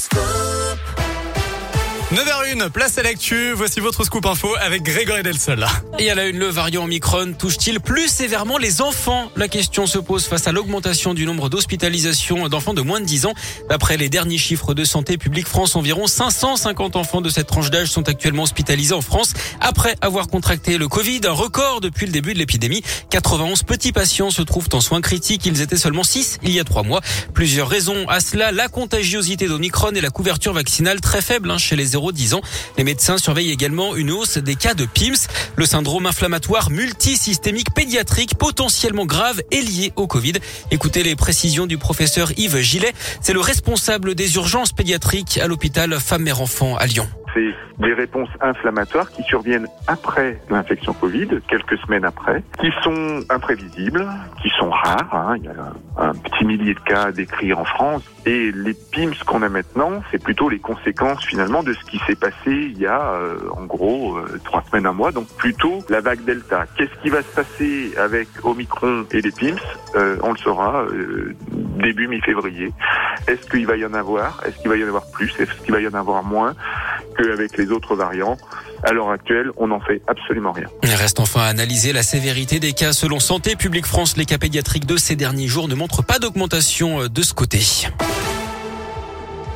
school. 9h01, place à l'actu. Voici votre scoop info avec Grégory Delsol. Et à la une, le variant Omicron touche-t-il plus sévèrement les enfants? La question se pose face à l'augmentation du nombre d'hospitalisations d'enfants de moins de 10 ans. D'après les derniers chiffres de Santé publique France, environ 550 enfants de cette tranche d'âge sont actuellement hospitalisés en France après avoir contracté le Covid, un record depuis le début de l'épidémie. 91 petits patients se trouvent en soins critiques. Ils étaient seulement 6 il y a 3 mois. Plusieurs raisons à cela. La contagiosité d'Omicron et la couverture vaccinale très faible hein, chez les 0-10 ans. Les médecins surveillent également une hausse des cas de PIMS. Le syndrome inflammatoire multisystémique pédiatrique potentiellement grave est lié au Covid. Écoutez les précisions du professeur Yves Gillet. C'est le responsable des urgences pédiatriques à l'hôpital Femmes-Mères-Enfants à Lyon c'est des réponses inflammatoires qui surviennent après l'infection Covid, quelques semaines après, qui sont imprévisibles, qui sont rares. Hein. Il y a un petit millier de cas décrits en France. Et les PIMS qu'on a maintenant, c'est plutôt les conséquences finalement de ce qui s'est passé il y a euh, en gros euh, trois semaines, un mois. Donc plutôt la vague Delta. Qu'est-ce qui va se passer avec Omicron et les PIMS? Euh, On le saura début mi-février. Est-ce qu'il va y en avoir? Est-ce qu'il va y en avoir plus? Est-ce qu'il va y en avoir moins? Qu'avec les autres variants À l'heure actuelle, on n'en fait absolument rien. Il reste enfin à analyser la sévérité des cas. Selon Santé publique France, les cas pédiatriques de ces derniers jours ne montrent pas d'augmentation de ce côté.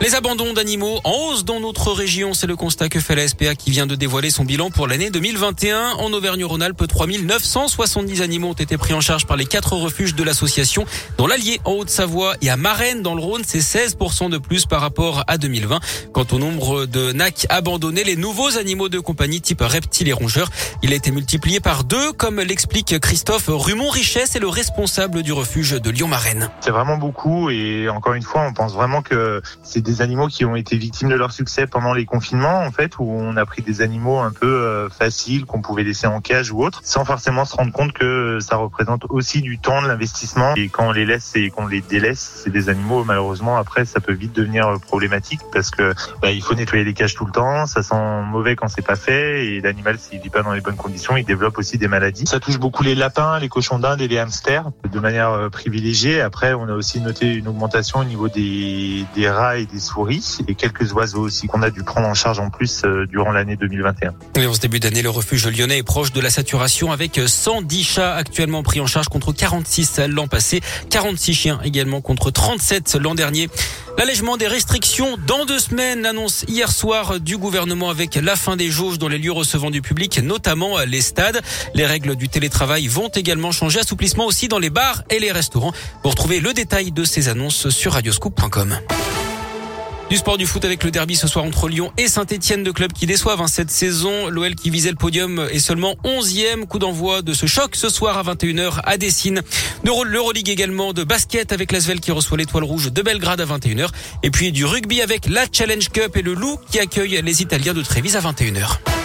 Les abandons d'animaux en hausse dans notre région, c'est le constat que fait la SPA qui vient de dévoiler son bilan pour l'année 2021. En Auvergne-Rhône-Alpes, 3970 animaux ont été pris en charge par les quatre refuges de l'association. Dans l'Allier, en Haute-Savoie et à Marennes, dans le Rhône, c'est 16% de plus par rapport à 2020. Quant au nombre de NAC abandonnés, les nouveaux animaux de compagnie type reptiles et rongeurs, il a été multiplié par deux, comme l'explique Christophe Rumon-Richet, c'est le responsable du refuge de Lyon-Marennes. C'est vraiment beaucoup et encore une fois, on pense vraiment que c'est des animaux qui ont été victimes de leur succès pendant les confinements, en fait, où on a pris des animaux un peu euh, faciles qu'on pouvait laisser en cage ou autre, sans forcément se rendre compte que ça représente aussi du temps, de l'investissement. Et quand on les laisse et qu'on les délaisse, c'est des animaux, malheureusement, après, ça peut vite devenir euh, problématique parce que bah, il faut nettoyer les cages tout le temps, ça sent mauvais quand c'est pas fait, et l'animal, s'il vit pas dans les bonnes conditions, il développe aussi des maladies. Ça touche beaucoup les lapins, les cochons d'Inde et les hamsters de manière euh, privilégiée. Après, on a aussi noté une augmentation au niveau des, des rats et des souris et quelques oiseaux aussi qu'on a dû prendre en charge en plus euh, durant l'année 2021. Et en ce début d'année, le refuge lyonnais est proche de la saturation avec 110 chats actuellement pris en charge contre 46 l'an passé, 46 chiens également contre 37 l'an dernier. L'allègement des restrictions dans deux semaines, annonce hier soir du gouvernement avec la fin des jauges dans les lieux recevant du public, notamment les stades. Les règles du télétravail vont également changer. Assouplissement aussi dans les bars et les restaurants. Vous retrouvez le détail de ces annonces sur radioscoop.com. Du sport du foot avec le derby ce soir entre Lyon et Saint-Etienne, de clubs qui déçoivent hein, cette saison. L'OL qui visait le podium est seulement 11e. Coup d'envoi de ce choc ce soir à 21h à Dessine. L'Euroleague également de basket avec l'Asvel qui reçoit l'étoile rouge de Belgrade à 21h. Et puis du rugby avec la Challenge Cup et le Loup qui accueille les Italiens de Trévise à 21h.